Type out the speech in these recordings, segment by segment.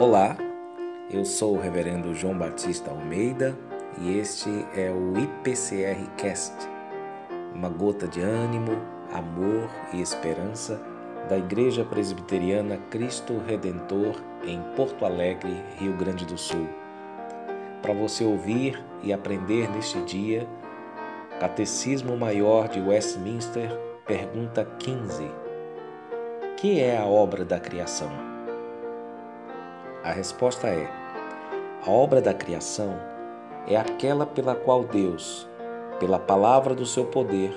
Olá, eu sou o Reverendo João Batista Almeida e este é o IPCR Cast, uma gota de ânimo, amor e esperança da Igreja Presbiteriana Cristo Redentor em Porto Alegre, Rio Grande do Sul. Para você ouvir e aprender neste dia, Catecismo Maior de Westminster, pergunta 15. Que é a obra da criação? A resposta é: a obra da criação é aquela pela qual Deus, pela palavra do seu poder,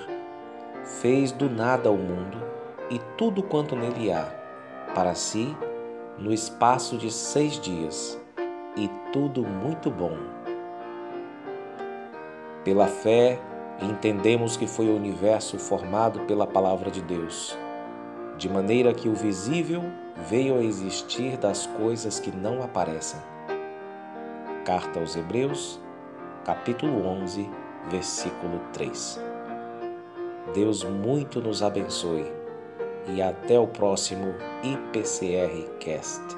fez do nada o mundo e tudo quanto nele há, para si, no espaço de seis dias, e tudo muito bom. Pela fé, entendemos que foi o universo formado pela palavra de Deus de maneira que o visível veio a existir das coisas que não aparecem. Carta aos Hebreus, capítulo 11, versículo 3. Deus muito nos abençoe e até o próximo IPCR Cast.